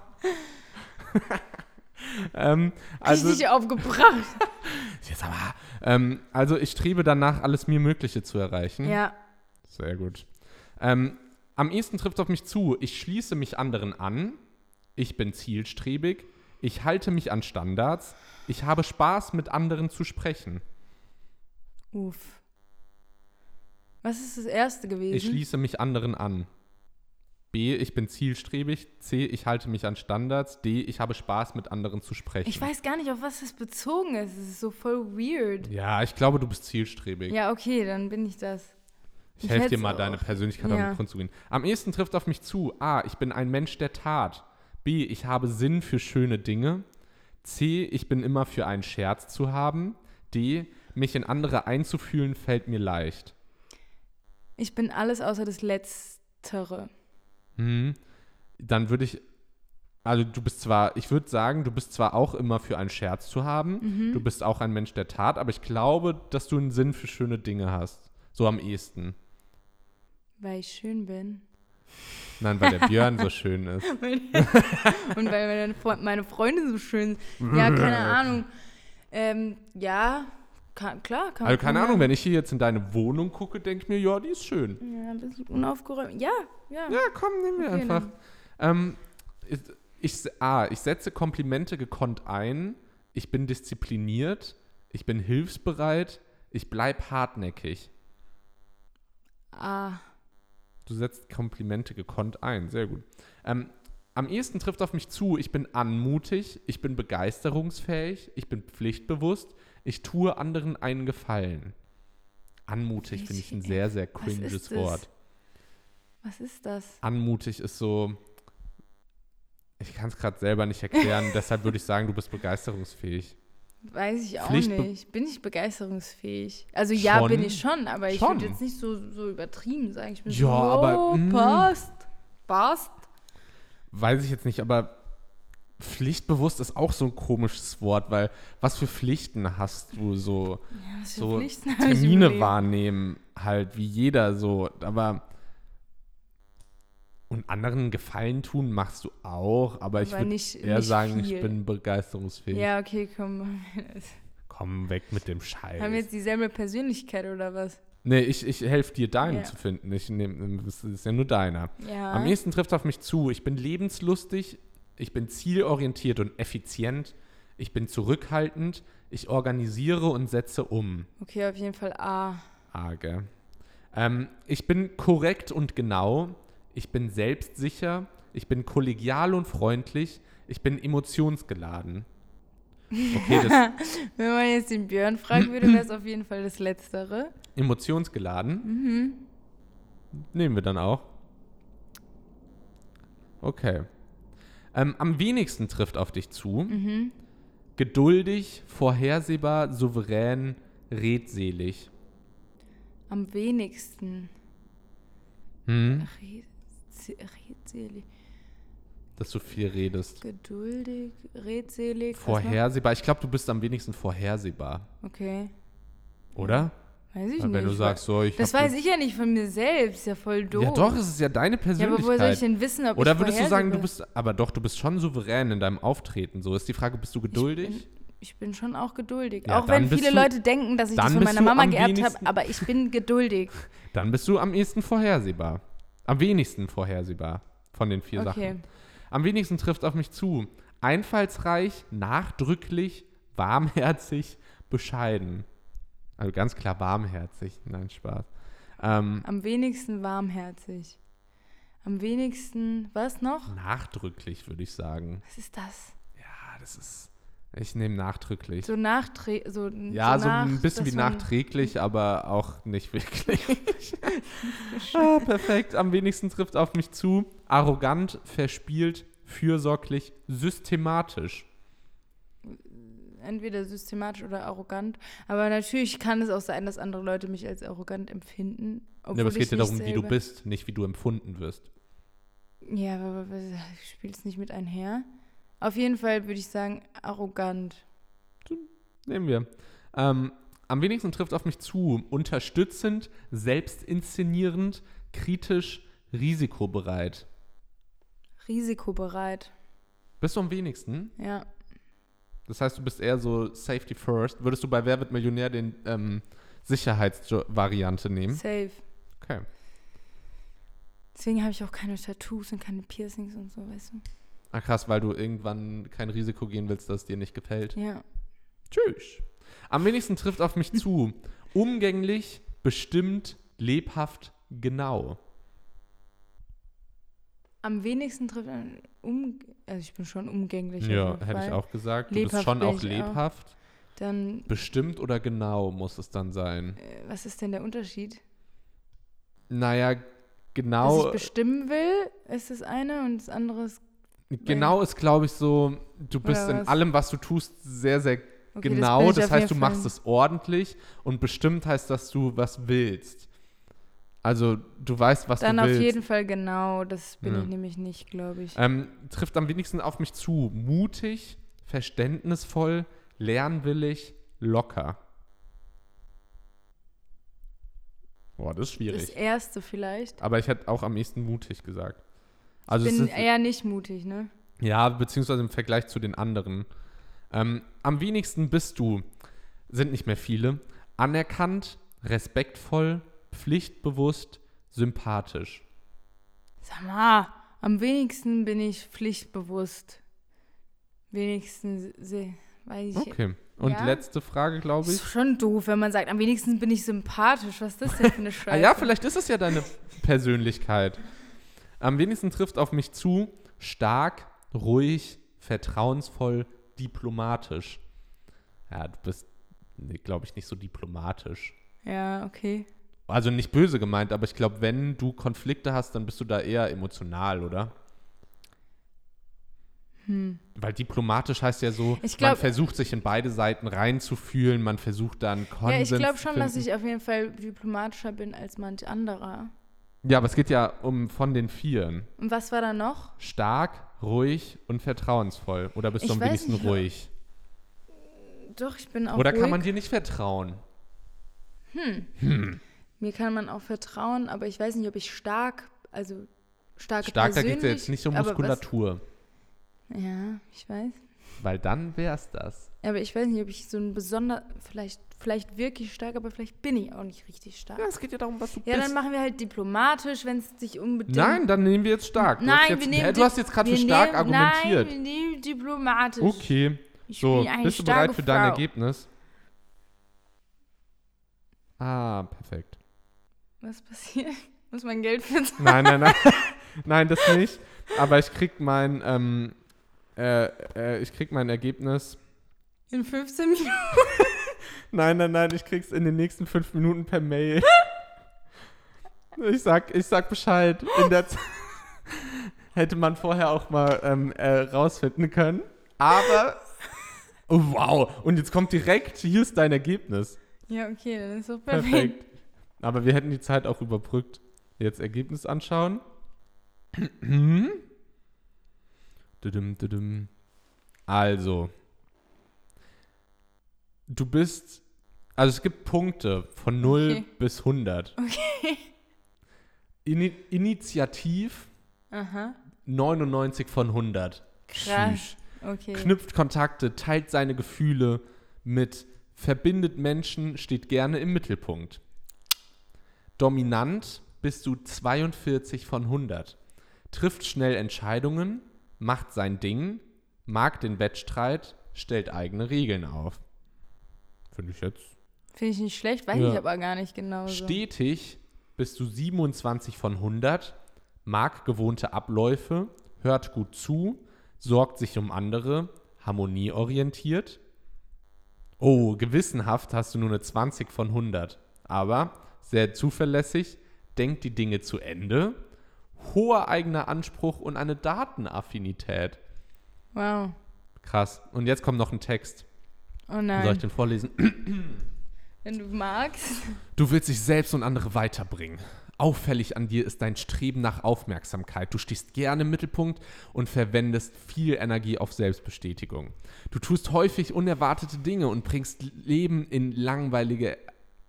Ähm, also, Richtig aufgebracht. jetzt aber, ähm, also ich strebe danach, alles mir Mögliche zu erreichen. ja. Sehr gut. Ähm, am ehesten trifft es auf mich zu. Ich schließe mich anderen an. Ich bin zielstrebig. Ich halte mich an Standards. Ich habe Spaß, mit anderen zu sprechen. Uff. Was ist das erste gewesen? Ich schließe mich anderen an. B. Ich bin zielstrebig. C. Ich halte mich an Standards. D. Ich habe Spaß, mit anderen zu sprechen. Ich weiß gar nicht, auf was das bezogen ist. Es ist so voll weird. Ja, ich glaube, du bist zielstrebig. Ja, okay, dann bin ich das. ich ich helfe dir mal, auch. deine Persönlichkeit Ja. auf den Grund zu gehen. Am ehesten trifft auf mich zu. A. Ich bin ein Mensch der Tat. B. Ich habe Sinn für schöne Dinge. C. Ich bin immer für einen Scherz zu haben. D. Mich in andere einzufühlen fällt mir leicht. Ich bin alles außer das Letztere. Hm. Dann würde ich, also du bist zwar, ich würde sagen, du bist zwar auch immer für einen Scherz zu haben, Mhm. du bist auch ein Mensch der Tat, aber ich glaube, dass du einen Sinn für schöne Dinge hast. So am ehesten. Weil ich schön bin. Nein, weil der Björn so schön ist. Und weil meine, Fre meine Freunde so schön sind. Ja, keine Ahnung. Ähm, ja, kann, klar. Kann, Also keine Ahnung, wenn ich hier jetzt in deine Wohnung gucke, denke ich mir, ja, die ist schön. Ja, ein bisschen unaufgeräumt. Ja, ja. Ja, komm, nehmen wir Okay, einfach. Ähm, ich, ich, A, ich setze Komplimente gekonnt ein. Ich bin diszipliniert. Ich bin hilfsbereit. Ich bleib hartnäckig. Ah, Du setzt Komplimente gekonnt ein. Sehr gut. Ähm, am ehesten trifft auf mich zu, ich bin anmutig, ich bin begeisterungsfähig, ich bin pflichtbewusst, ich tue anderen einen Gefallen. Anmutig finde ich ein sehr, sehr cringes? Wort. Was ist das? Anmutig ist so. Ich kann es gerade selber nicht erklären, deshalb würde ich sagen, du bist begeisterungsfähig. Weiß ich auch Pflichtbe- nicht. Bin ich begeisterungsfähig? Also ja, Schon. bin ich schon, aber ich würde jetzt nicht so, so übertrieben sagen. Ich bin Ja, so, aber, oh, mm. passt. Passt. Weiß ich jetzt nicht, aber pflichtbewusst ist auch so ein komisches Wort, weil was für Pflichten hast du so? Ja, so ich Termine wahrnehmen, halt wie jeder so, aber und anderen Gefallen tun machst du auch, aber ich Aber würde nicht- eher nicht sagen, viel. ich bin begeisterungsfähig. Ja, okay, komm. Komm weg mit dem Scheiß. Haben wir jetzt dieselbe Persönlichkeit oder was? nee, ich, ich helfe dir, deinen Ja. zu finden. Ich nehm, das ist ja nur deiner. Ja. Am ehesten trifft auf mich zu. Ich bin lebenslustig, ich bin zielorientiert und effizient, ich bin zurückhaltend, ich organisiere und setze um. Okay, auf jeden Fall A. Arge. Ähm, ich bin korrekt und genau, ich bin selbstsicher, ich bin kollegial und freundlich, ich bin emotionsgeladen. Okay, das Wenn man jetzt den Björn fragen würde, wäre es auf jeden Fall das Letztere. emotionsgeladen Mhm. nehmen wir dann auch. Okay. Ähm, am wenigsten trifft auf dich zu. Mhm. Geduldig, vorhersehbar, souverän, redselig. Am wenigsten. Hm? Red- Redselig. Dass du viel redest. Geduldig, redselig. Vorhersehbar. Ich glaube, du bist am wenigsten vorhersehbar, Okay. oder? Weiß ich Weil nicht. wenn du sagst, so, ich das weiß ich ja nicht von mir selbst. Ja, voll doof. Ja, doch, es ist ja deine Ja, Persönlichkeit. aber woher soll ich denn wissen, ob Oder würdest du sagen, du bist, aber doch, du bist schon souverän in deinem Auftreten. So ist die Frage, bist du geduldig? Ich bin, ich bin schon auch geduldig. Ja, auch wenn viele du- Leute denken, dass ich das von meiner Mama am geerbt habe, aber ich bin geduldig. Dann bist du am ehesten vorhersehbar. Am wenigsten vorhersehbar von den vier Okay. Sachen. Am wenigsten trifft auf mich zu. Einfallsreich, nachdrücklich, warmherzig, bescheiden. Also ganz klar warmherzig. Nein, Spaß. Ähm, Am wenigsten warmherzig. Am wenigsten, was noch? nachdrücklich, würde ich sagen. Was ist das? Ja, das ist. Ich nehme nachdrücklich. So nachträ so Ja, so, nach, ein bisschen wie nachträglich, aber auch nicht wirklich. ah, perfekt. Am wenigsten trifft auf mich zu. Arrogant, verspielt, fürsorglich, systematisch. Entweder systematisch oder arrogant. Aber natürlich kann es auch sein, dass andere Leute mich als arrogant empfinden. Ja, aber es geht ja darum, wie du selber- bist, nicht wie du empfunden wirst. Ja, aber ich spiele es nicht mit einher. Auf jeden Fall würde ich sagen, arrogant. Nehmen wir. Ähm, am wenigsten trifft auf mich zu. Unterstützend, selbstinszenierend, kritisch, risikobereit. Risikobereit. Bist du am wenigsten? Ja. Das heißt, du bist eher so Safety First. Würdest du bei Wer wird Millionär den ähm, Sicherheitsvariante nehmen? Safe. Okay. Deswegen habe ich auch keine Tattoos und keine Piercings und so, weißt du? Ah, krass, weil du irgendwann kein Risiko gehen willst, dass es dir nicht gefällt. Ja. Tschüss. Am wenigsten trifft auf mich zu. Umgänglich, bestimmt, lebhaft, genau. Am wenigsten trifft man um. Also ich bin schon umgänglich. Ja, hätte ich auch gesagt. Du Lebhaft bist schon auch ich auch. lebhaft. Dann, Bestimmt oder genau muss es dann sein. äh, was ist denn der Unterschied? Naja, Dass genau. ich bestimmen will, ist das eine und das andere ist. Genau ist, glaube ich, so, du bist in allem, was du tust, sehr, sehr Okay, genau. Das, auf heißt, du machst es ordentlich und bestimmt heißt, dass du was willst. Also, du weißt, was Dann du auf willst. jeden Fall genau. Das bin Ja. ich nämlich nicht, glaube ich. Ähm, trifft am wenigsten auf mich zu. Mutig, verständnisvoll, lernwillig, locker. Boah, das ist Das schwierig. erste vielleicht. Aber ich hätte auch am ehesten mutig gesagt. Also Ich es bin ist, eher nicht mutig, ne? ja, beziehungsweise im Vergleich zu den anderen. Ähm, am wenigsten bist du, sind nicht mehr viele, anerkannt, respektvoll, pflichtbewusst, sympathisch. Sag mal, am wenigsten bin ich pflichtbewusst. Wenigstens, weiß ich. Okay. Und Ja? letzte Frage, glaube ich. Ist schon doof, wenn man sagt, am wenigsten bin ich sympathisch. Was ist das denn für eine Scheiße? Ah ja, vielleicht ist es ja deine Persönlichkeit. Am wenigsten trifft auf mich zu stark, ruhig, vertrauensvoll, diplomatisch. Ja, du bist, glaube ich, nicht so diplomatisch. Ja, okay. Also nicht böse gemeint, aber ich glaube, wenn du Konflikte hast, dann bist du da eher emotional, oder? Hm. Weil diplomatisch heißt ja so, Ich man glaub- versucht sich in beide Seiten reinzufühlen, man versucht dann Konsens Ja, ich glaube schon, dass ich auf jeden Fall diplomatischer bin als manch anderer. Ja, aber es geht ja um von den Vieren. Und was war da noch? Stark, ruhig und vertrauensvoll. Oder bist du Ich am weiß wenigsten nicht, ruhig? Doch, ich bin auch Oder ruhig. kann man dir nicht vertrauen? Mir kann man auch vertrauen, aber ich weiß nicht, ob ich stark, also stark Stark, da geht es persönlich, jetzt nicht um aber was- Muskulatur. Ja, ich weiß. Weil dann wär's das. Aber ich weiß nicht, ob ich so ein besonder, vielleicht, vielleicht wirklich stark, aber vielleicht bin ich auch nicht richtig stark. Ja, es geht ja darum, was du Ja, bist. dann machen wir halt diplomatisch, wenn es sich unbedingt. Nein, dann nehmen wir jetzt stark. Du hast Nein, jetzt, wir nehmen. Du hast jetzt gerade für stark nehmen, argumentiert. Nein, wir nehmen diplomatisch. okay, Ich so, bist du bereit für dein Frau. Ergebnis? Ah, perfekt. Was passiert? Muss mein Geld für Nein, nein, nein. nein, das nicht. Aber ich krieg mein, ähm, äh, äh, ich krieg mein Ergebnis. in 15 Minuten? Nein, nein, nein, ich krieg's in den nächsten fünf Minuten per Mail. Ich sag, ich sag Bescheid. In der Z hätte man vorher auch mal ähm, äh, rausfinden können. Aber, oh, wow. Und jetzt kommt direkt, hier ist dein Ergebnis. Ja, okay, dann ist doch perfekt. Perfekt. Aber wir hätten die Zeit auch überbrückt. Jetzt Ergebnis anschauen. Also, du bist, also es gibt Punkte von 0 Okay. bis 100. Okay. Ini Initiativ Aha. 99 von 100. Krass. Okay. Knüpft Kontakte, teilt seine Gefühle mit, verbindet Menschen, steht gerne im Mittelpunkt. Dominant bist du 42 von 100. Trifft schnell Entscheidungen, macht sein Ding, mag den Wettstreit, stellt eigene Regeln auf. Finde ich jetzt. Finde ich nicht schlecht, weiß Ja. ich aber gar nicht genau. Stetig bist du 27 von 100, mag gewohnte Abläufe, hört gut zu, sorgt sich um andere, harmonieorientiert. Oh, gewissenhaft hast du nur eine 20 von 100, aber sehr zuverlässig, denkt die Dinge zu Ende, hoher eigener Anspruch und eine Datenaffinität. Wow. Krass. Und jetzt kommt noch ein Text. Oh Soll ich nein. den vorlesen? Wenn du magst. Du willst dich selbst und andere weiterbringen. Auffällig an dir ist dein Streben nach Aufmerksamkeit. Du stehst gerne im Mittelpunkt und verwendest viel Energie auf Selbstbestätigung. Du tust häufig unerwartete Dinge und bringst Leben in langweilige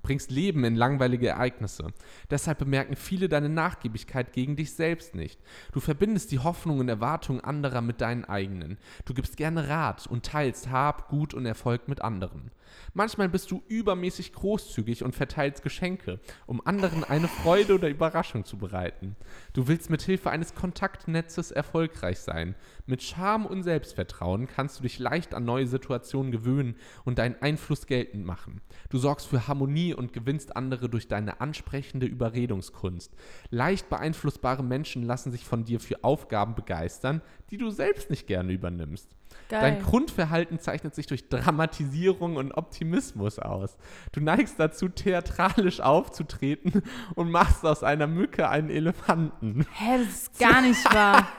bringst Leben in langweilige Ereignisse. Deshalb bemerken viele deine Nachgiebigkeit gegen dich selbst nicht. Du verbindest die Hoffnung und Erwartungen anderer mit deinen eigenen. Du gibst gerne Rat und teilst Hab, Gut und Erfolg mit anderen. Manchmal bist du übermäßig großzügig und verteilst Geschenke, um anderen eine Freude oder Überraschung zu bereiten. Du willst mit Hilfe eines Kontaktnetzes erfolgreich sein. Mit Charme und Selbstvertrauen kannst du dich leicht an neue Situationen gewöhnen und deinen Einfluss geltend machen. Du sorgst für Harmonie und gewinnst andere durch deine ansprechende Überredungskunst. Leicht beeinflussbare Menschen lassen sich von dir für Aufgaben begeistern, die du selbst nicht gerne übernimmst. Dein Geil. Grundverhalten zeichnet sich durch Dramatisierung und Optimismus aus. Du neigst dazu, theatralisch aufzutreten und machst aus einer Mücke einen Elefanten. Hä, das ist gar nicht wahr.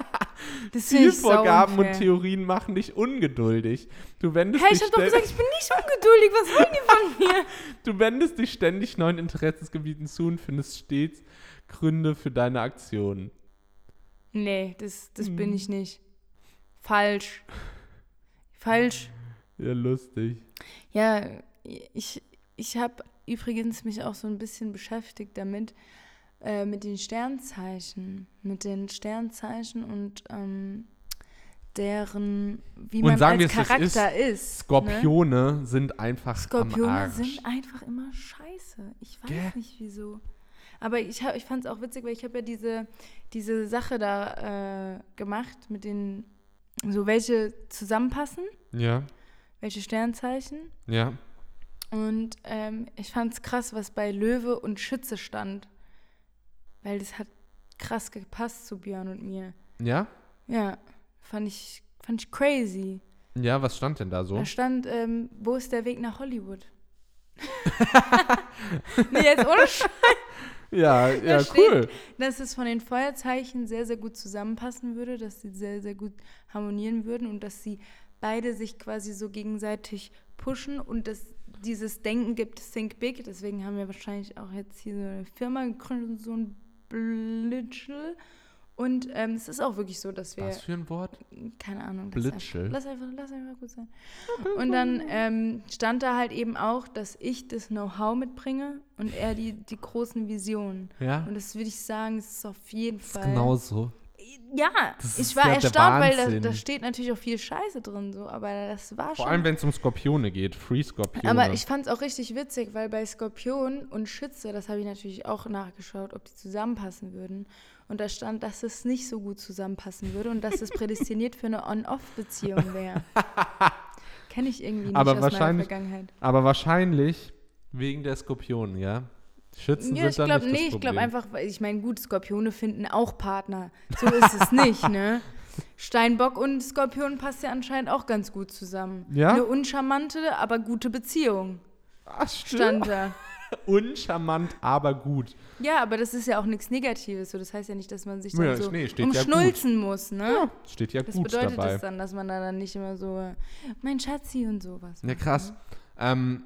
Das ich so Zielvorgaben und. Theorien machen dich ungeduldig. Du wendest, Hey, ich dich hab doch gesagt, ich bin nicht ungeduldig. Was wollen die von mir? du wendest dich ständig neuen Interessensgebieten zu und findest stets Gründe für deine Aktionen. Nee, das, das Hm. bin ich nicht. Falsch. Falsch. Ja, lustig. Ja, ich, ich habe übrigens mich auch so ein bisschen beschäftigt damit, äh, mit den Sternzeichen. Mit den Sternzeichen und ähm, deren, wie Und man sagen als Charakter ist. ne? Skorpione sind einfach am Skorpione Arsch. sind einfach immer scheiße. Ich weiß Gell? nicht wieso. Aber ich, hab- ich fand es auch witzig, weil ich habe ja diese, diese Sache da äh, gemacht mit den, so welche zusammenpassen, Ja, welche Sternzeichen. ja. Und ähm, ich fand es krass, was bei Löwe und Schütze stand. Weil das hat krass gepasst zu Björn und mir. Ja? Ja, fand ich, fand ich crazy. Ja, was stand denn da so? Da stand, ähm, wo ist der Weg nach Hollywood? nee, jetzt ohne Scheiß. Ja, ja, steht- cool. dass es von den Feuerzeichen sehr, sehr gut zusammenpassen würde, dass sie sehr, sehr gut harmonieren würden und dass sie beide sich quasi so gegenseitig pushen und dass dieses Denken gibt, Think Big. Deswegen haben wir wahrscheinlich auch jetzt hier so eine Firma gegründet, so ein Blitschel. Und ähm, es ist auch wirklich so, dass wir Was für ein Wort? keine Ahnung. Blitschel? Einfach, lass, einfach, lass einfach gut sein. Und dann ähm, stand da halt eben auch, dass ich das Know-how mitbringe und er die, die großen Visionen. Ja, Und das würde ich sagen, es ist auf jeden das ist Fall. genau so. Ja, Das ich war ja erstaunt, weil da, da steht natürlich auch viel Scheiße drin, so, aber das war Vor schon. allem, wenn es um Skorpione geht. Free Skorpione. aber ich fand es auch richtig witzig, weil bei Skorpion und Schütze, das habe ich natürlich auch nachgeschaut, ob die zusammenpassen würden. Und da stand, dass es nicht so gut zusammenpassen würde und dass es prädestiniert für eine On-Off-Beziehung wäre. Kenne ich irgendwie nicht Aber aus meiner Vergangenheit. Aber wahrscheinlich wegen der Skorpionen, ja? Schützen Ja, ich sind dann glaube nicht das nee, ich glaube einfach, ich meine, gut, Skorpione finden auch Partner. So ist es nicht, ne? Steinbock und Skorpion passt ja anscheinend auch ganz gut zusammen. Ja? Eine uncharmante, aber gute Beziehung, Ach, stimmt. stand da. Uncharmant, aber gut. Ja, aber das ist ja auch nichts Negatives. So, das heißt ja nicht, dass man sich dann Ja, so nee, steht ja umschnulzen muss, ne? Ja, steht ja Das gut bedeutet dabei. das dann, dass man da dann nicht immer so, mein Schatzi und sowas. Ja, macht, krass. ne? Ähm,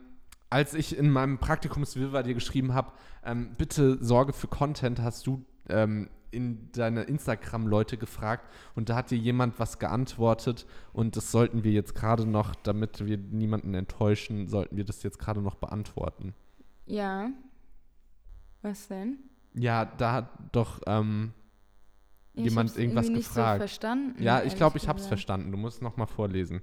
als ich in meinem Praktikumswirrwarr dir geschrieben habe, ähm, bitte Sorge für Content, hast du ähm, in deine Instagram-Leute gefragt und da hat dir jemand was geantwortet und das sollten wir jetzt gerade noch, damit wir niemanden enttäuschen, sollten wir das jetzt gerade noch beantworten. Ja. Was denn? Ja, da hat doch ähm, Ich Jemand irgendwas nicht gefragt. So verstanden, ja, ich glaube, ich habe es verstanden. Du musst noch mal vorlesen.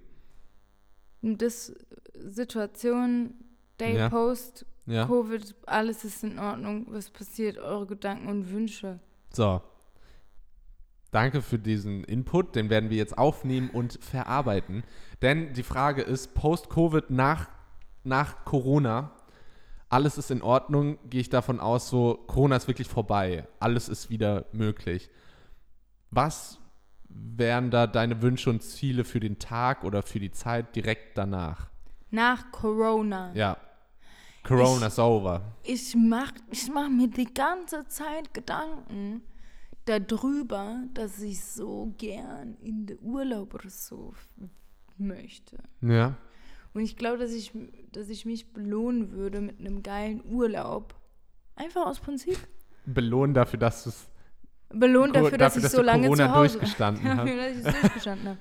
Das Situation, Day Ja. Post, Ja. Covid, alles ist in Ordnung. Was passiert? Eure Gedanken und Wünsche. So. Danke für diesen Input, den werden wir jetzt aufnehmen und verarbeiten. Denn die Frage ist, Post-Covid nach, nach Corona, alles ist in Ordnung, gehe ich davon aus, so Corona ist wirklich vorbei, alles ist wieder möglich. Was wären da deine Wünsche und Ziele für den Tag oder für die Zeit direkt danach? Nach Corona. Ja. Corona's over. Ich mach, ich mach mir die ganze Zeit Gedanken darüber, dass ich so gern in den Urlaub oder so möchte. Ja. Und ich glaube, dass ich, dass ich mich belohnen würde mit einem geilen Urlaub. Einfach aus Prinzip. Belohnen dafür, dass du es Belohnt dafür, dass dafür, ich dass so lange Corona zu Hause durchgestanden dafür, dass ich es durchgestanden habe.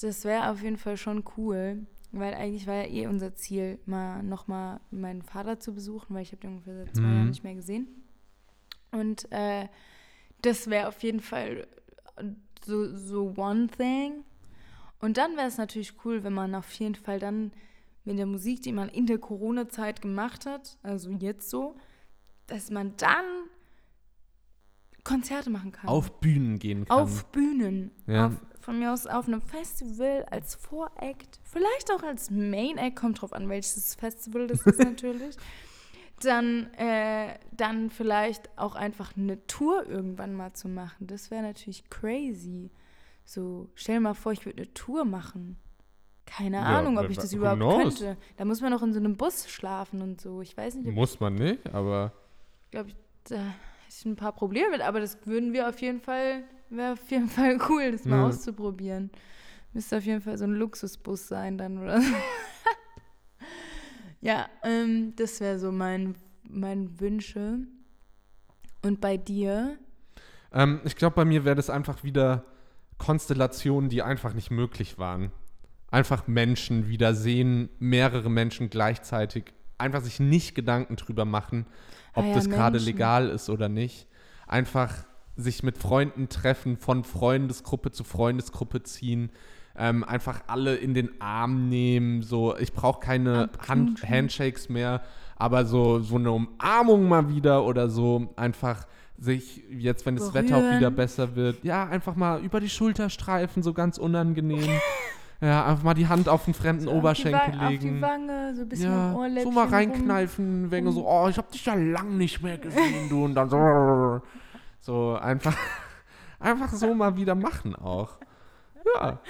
Das wäre auf jeden Fall schon cool, weil eigentlich war ja eh unser Ziel, mal nochmal meinen Vater zu besuchen, weil ich habe den ungefähr seit zwei Mhm. Jahren nicht mehr gesehen. Und äh, das wäre auf jeden Fall so, so one thing. Und dann wäre es natürlich cool, wenn man auf jeden Fall dann mit der Musik, die man in der Corona-Zeit gemacht hat, also jetzt so, dass man dann Konzerte machen kann. auf Bühnen gehen kann. Auf Bühnen. Ja. Auf, von mir aus auf einem Festival als Voract. Vielleicht auch als Main Act. Kommt drauf an, welches Festival das ist natürlich. Dann, äh, dann vielleicht auch einfach eine Tour irgendwann mal zu machen. Das wäre natürlich crazy. So, stell dir mal vor, ich würde eine Tour machen. Keine Ja, Ahnung, ob ich das überhaupt knows? könnte. Da muss man auch in so einem Bus schlafen und so. Ich weiß nicht, Muss man nicht, aber glaube ich, da hätte ich ein paar Probleme mit, aber das würden wir auf jeden Fall, wäre auf jeden Fall cool, das mal Ja. auszuprobieren. Müsste auf jeden Fall so ein Luxusbus sein dann oder so. ja, ähm, das wäre so mein, mein Wünsche. Und bei dir? ähm, ich glaube, bei mir wäre das einfach wieder Konstellationen, die einfach nicht möglich waren. Einfach Menschen wieder sehen, mehrere Menschen gleichzeitig, einfach sich nicht Gedanken drüber machen, ob Ah ja, das gerade legal ist oder nicht. Einfach sich mit Freunden treffen, von Freundesgruppe zu Freundesgruppe ziehen, ähm, einfach alle in den Arm nehmen. So, ich brauche keine Hand. Handshakes mehr, aber so, so eine Umarmung mal wieder oder so einfach sich jetzt, wenn das Wetter auch wieder besser wird, ja, einfach mal über die Schulter streifen, so ganz unangenehm. ja, einfach mal die Hand auf den fremden So auf Oberschenkel Wa- Auf die legen. Wange, so ein bisschen Ja, Ohrläppchen so mal reinkneifen, wegen so, oh, ich hab dich ja lang nicht mehr gesehen, du, und dann so, so einfach, einfach so mal wieder machen auch. Ja.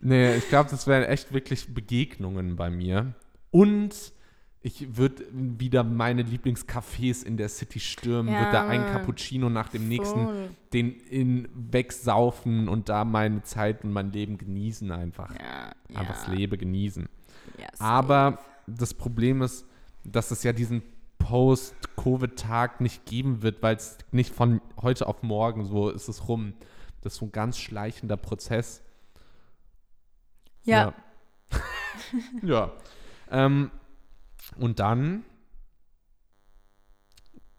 Nee, ich glaube, das wären echt wirklich Begegnungen bei mir. Und ich würde wieder meine Lieblingscafés in der City stürmen, Ja, würde da einen Mann. Cappuccino nach dem nächsten, Voll. den in wegsaufen und da meine Zeit und mein Leben genießen einfach. Ja, Einfach das ja, Leben genießen. ja, Aber das Problem ist, dass es ja diesen Post-Covid-Tag nicht geben wird, weil es nicht von heute auf morgen so ist es rum. Das ist so ein ganz schleichender Prozess. Ja, Ja. ja. Ähm, und dann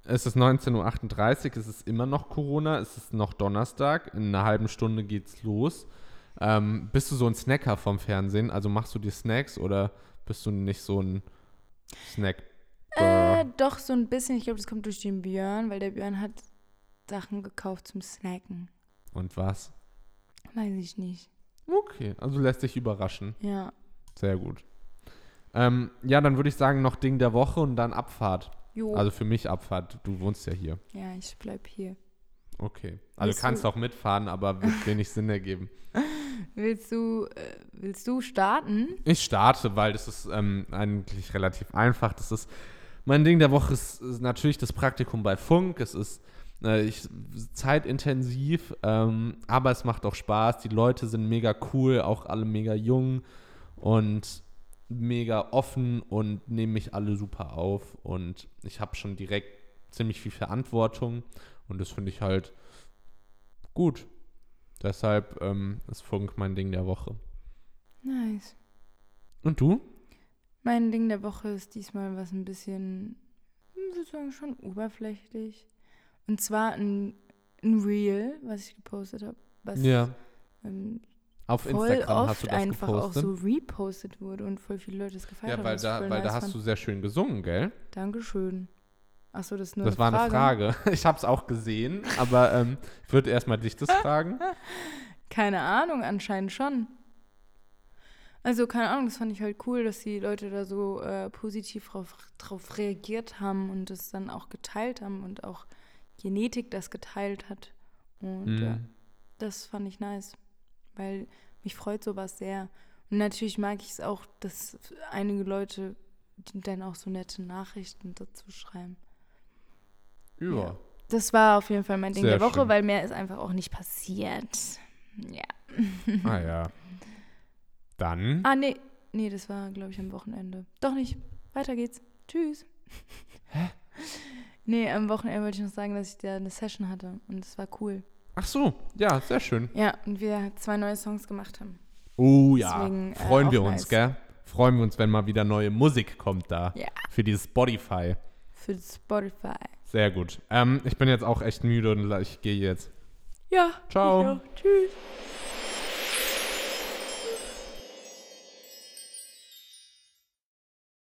es ist 19.38 Uhr, es ist immer noch Corona, es ist noch Donnerstag, in einer halben Stunde geht's los. Ähm, bist du so ein Snacker vom Fernsehen? Also machst du dir Snacks oder bist du nicht so ein Snack? Äh, doch, so ein bisschen. Ich glaube, das kommt durch den Björn, weil der Björn hat Sachen gekauft zum Snacken. Und was? Weiß ich nicht. Okay, also lässt sich überraschen. Ja. Sehr gut. Ähm, ja, dann würde ich sagen, noch Ding der Woche und dann Abfahrt. Jo. Also für mich Abfahrt. Du wohnst ja hier. ja, ich bleib hier. Okay. Also Willst kannst du- auch mitfahren, aber wird wenig Sinn ergeben. Willst du, äh, willst du starten? Ich starte, weil das ist ähm, eigentlich relativ einfach. Das ist mein Ding der Woche ist, ist natürlich das Praktikum bei Funk. Es ist äh, ich, zeitintensiv, ähm, aber es macht auch Spaß. Die Leute sind mega cool, auch alle mega jung und mega offen und nehmen mich alle super auf. Und ich habe schon direkt ziemlich viel Verantwortung und das finde ich halt gut. Deshalb ähm, ist Funk mein Ding der Woche. Nice. Und du? Mein Ding der Woche ist diesmal was ein bisschen, ich würde sagen, schon oberflächlich. Und zwar ein, ein Reel, was ich gepostet habe. Was Ja. ähm, Auf voll Instagram hast oft du das einfach gepostet. auch so repostet wurde und voll viele Leute es gefeiert ja, haben. weil was ich da, weil da nice hast fand. du sehr schön gesungen, gell? Dankeschön. Achso, das ist nur das eine war eine Frage. Ich habe es auch gesehen, aber ähm, ich würde erstmal dich das fragen. Keine Ahnung, anscheinend schon. Also, keine Ahnung, das fand ich halt cool, dass die Leute da so äh, positiv drauf, drauf reagiert haben und das dann auch geteilt haben und auch Genetik das geteilt hat. Und ja, Mhm. das fand ich nice, weil mich freut sowas sehr. Und natürlich mag ich es auch, dass einige Leute dann auch so nette Nachrichten dazu schreiben. Ja. Ja. Das war auf jeden Fall mein Ding Sehr der Woche, schön. weil mehr ist einfach auch nicht passiert. Ja. Ah ja. Dann. Ah, nee. Nee, das war, glaube ich, am Wochenende. Doch nicht. Weiter geht's. Tschüss. Hä? Nee, am Wochenende wollte ich noch sagen, dass ich da eine Session hatte und es war cool. Ach so, ja, sehr schön. Ja, und wir zwei neue Songs gemacht haben. Oh ja. Deswegen, äh, Freuen wir auch uns, nice. gell? Freuen wir uns, wenn mal wieder neue Musik kommt da. Ja. Für dieses Spotify. Für Spotify. Sehr gut. Ähm, ich bin jetzt auch echt müde und ich gehe jetzt. Ja. Ciao. Tschüss.